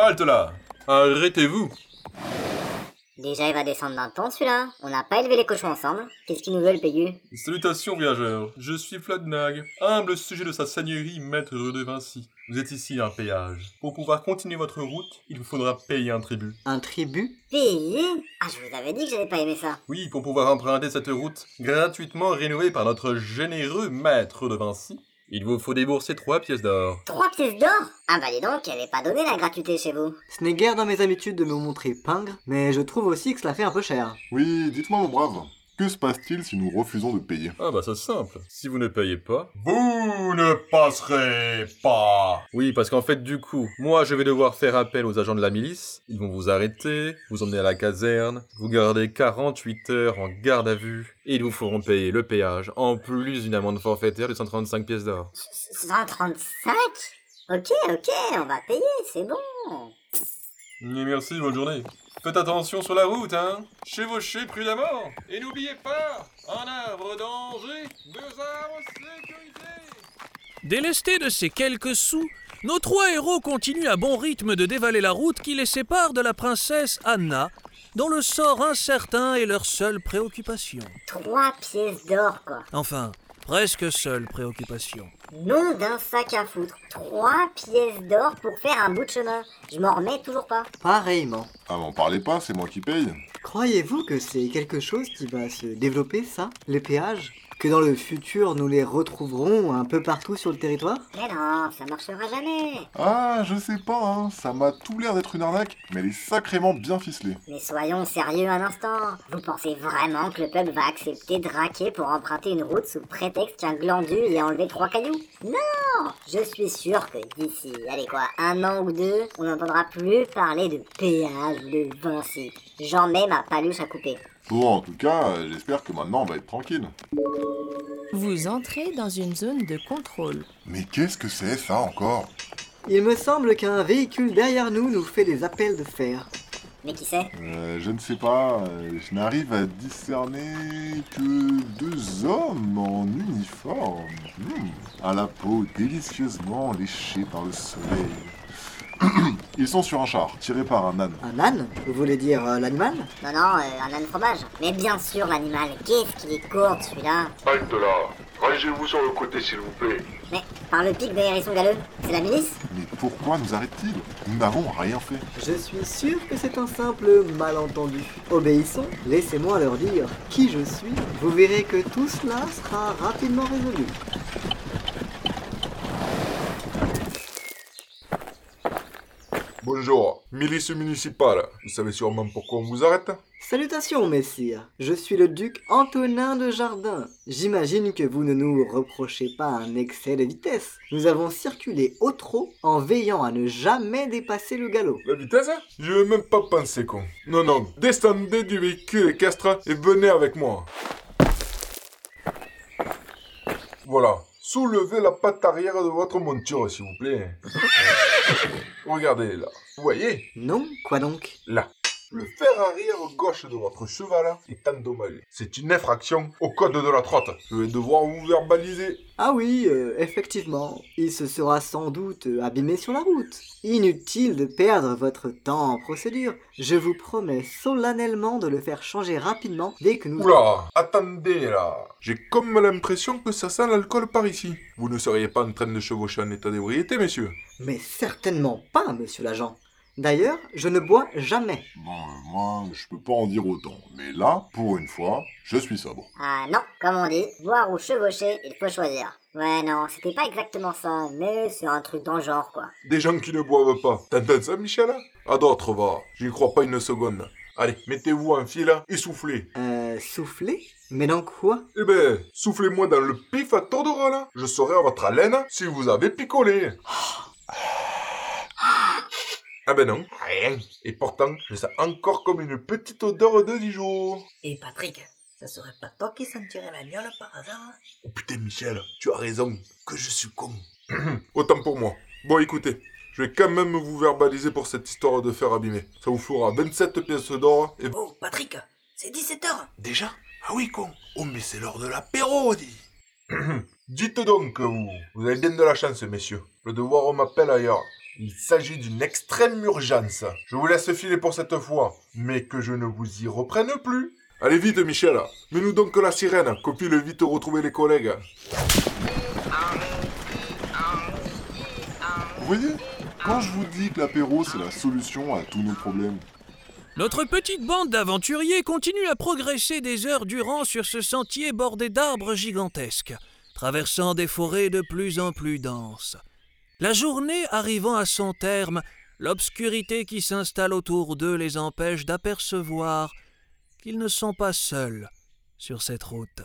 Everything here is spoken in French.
Halte là Arrêtez-vous Déjà, il va descendre d'un ton, celui-là. On n'a pas élevé les cochons ensemble. Qu'est-ce qu'ils nous veulent, Pégu? Salutations, voyageurs. Je suis Fladnag, humble sujet de sa seigneurie, maître de Vinci. Vous êtes ici à un péage. Pour pouvoir continuer votre route, il vous faudra payer un tribut. Un tribut? Payer? Ah, je vous avais dit que j'avais pas aimé ça. Oui, pour pouvoir emprunter cette route, gratuitement rénovée par notre généreux maître de Vinci, il vous faut débourser trois pièces d'or. Trois pièces d'or? Ah bah dis donc, elle est pas donnée la gratuité chez vous. Ce n'est guère dans mes habitudes de me montrer pingre, mais je trouve aussi que cela fait un peu cher. Oui, dites-moi mon brave, que se passe-t-il si nous refusons de payer? Ah bah c'est simple. Si vous ne payez pas... Vous ne passerez pas Oui, parce qu'en fait du coup, moi je vais devoir faire appel aux agents de la milice. Ils vont vous arrêter, vous emmener à la caserne, vous garder 48 heures en garde à vue, et ils vous feront payer le péage, en plus d'une amende forfaitaire de 135 pièces d'or. 135 Ok, ok, on va payer, c'est bon. Et merci, bonne journée. Faites attention sur la route, hein Chevauchez prudemment Et n'oubliez pas, un arbre danger, deux arbres sécurité Délestés de ces quelques sous, nos trois héros continuent à bon rythme de dévaler la route qui les sépare de la princesse Anna, dont le sort incertain est leur seule préoccupation. Trois pièces d'or, quoi. Enfin, presque seule préoccupation. Nom d'un sac à foutre. Trois pièces d'or pour faire un bout de chemin. Je m'en remets toujours pas. Pareillement. Ah, m'en parlez pas, c'est moi qui paye. Croyez-vous que c'est quelque chose qui va se développer, ça? Les péages? Que dans le futur, nous les retrouverons un peu partout sur le territoire? Mais non, ça marchera jamais. Ah, je sais pas, hein, ça m'a tout l'air d'être une arnaque, mais elle est sacrément bien ficelée. Mais soyons sérieux un instant. Vous pensez vraiment que le peuple va accepter de raquer pour emprunter une route sous prétexte qu'un glandu y a enlevé trois cailloux? Non Je suis sûr que d'ici, allez quoi, un an ou deux, on n'entendra plus parler de péage ou de Vinci. J'en mets ma paluche à couper. Bon, en tout cas, euh, j'espère que maintenant on va être tranquille. Vous entrez dans une zone de contrôle. Mais qu'est-ce que c'est ça encore? Il me semble qu'un véhicule derrière nous nous fait des appels de fer. Mais qui sait Euh, je ne sais pas, euh, je n'arrive à discerner que deux hommes en uniforme, Hmm, à la peau délicieusement léchée par le soleil. Ils sont sur un char, tiré par un âne. Un âne? Vous voulez dire euh, l'animal? Non, non, euh, un âne fromage. Mais bien sûr, l'animal. Qu'est-ce qu'il est court, celui-là? Halte là Rangez-vous sur le côté, s'il vous plaît. Mais par le pic des hérissons galeux, c'est la milice? Mais pourquoi nous arrête-t-il? Nous n'avons rien fait. Je suis sûr que c'est un simple malentendu. Obéissons, laissez-moi leur dire qui je suis. Vous verrez que tout cela sera rapidement résolu. Bonjour, milice municipale. Vous savez sûrement pourquoi on vous arrête? Salutations, messire. Je suis le duc Antonin de Jardin. J'imagine que vous ne nous reprochez pas un excès de vitesse. Nous avons circulé au trot en veillant à ne jamais dépasser le galop. La vitesse Je vais même pas penser, con. Non, non, descendez du véhicule équestre et venez avec moi. Voilà. Soulevez la patte arrière de votre monture, s'il vous plaît. Regardez là. Vous voyez? Non? Quoi donc? Là. Le fer arrière gauche de votre cheval est endommagé. C'est une infraction au code de la trotte. Je vais devoir vous verbaliser. Ah oui, euh, effectivement. Il se sera sans doute abîmé sur la route. Inutile de perdre votre temps en procédure. Je vous promets solennellement de le faire changer rapidement dès que nous... Oula, attendez là. J'ai comme l'impression que ça sent l'alcool par ici. Vous ne seriez pas en train de chevaucher en état d'ébriété, messieurs? Mais certainement pas, monsieur l'agent. D'ailleurs, je ne bois jamais. Bon, euh, moi, je peux pas en dire autant. Mais là, pour une fois, je suis sobre. Ah non, comme on dit, boire ou chevaucher, il faut choisir. Ouais, non, c'était pas exactement ça, mais c'est un truc dans le genre, quoi. Des gens qui ne boivent pas. T'entends ça, Michel? À d'autres, va. J'y crois pas une seconde. Allez, mettez-vous en file et soufflez. Euh, souffler? Mais dans quoi? Eh ben, soufflez-moi dans le pif à tour de rôle. Je serai à votre haleine si vous avez picolé. Ah ben non, rien. Et pourtant, je sens encore comme une petite odeur de Dijon. Et Patrick, ça serait pas toi qui sentirais la miole par hasard Oh putain, Michel, tu as raison. Que je suis con. Autant pour moi. Bon, écoutez. Je vais quand même vous verbaliser pour cette histoire de fer abîmé. Ça vous fera 27 pièces d'or et... Oh, Patrick, c'est 17h Déjà? Ah oui, con. Oh, mais c'est l'heure de l'apéro, dit. Dites donc, vous. Vous avez bien de la chance, messieurs. Le devoir m'appelle ailleurs. Il s'agit d'une extrême urgence. Je vous laisse filer pour cette fois, mais que je ne vous y reprenne plus. Allez vite, Michel. Mets-nous donc la sirène, qu'on puisse vite retrouver les collègues. Vous voyez Quand je vous dis que l'apéro c'est la solution à tous nos problèmes, Notre petite bande d'aventuriers continue à progresser des heures durant sur ce sentier bordé d'arbres gigantesques, traversant des forêts de plus en plus denses. La journée arrivant à son terme, l'obscurité qui s'installe autour d'eux les empêche d'apercevoir qu'ils ne sont pas seuls sur cette route.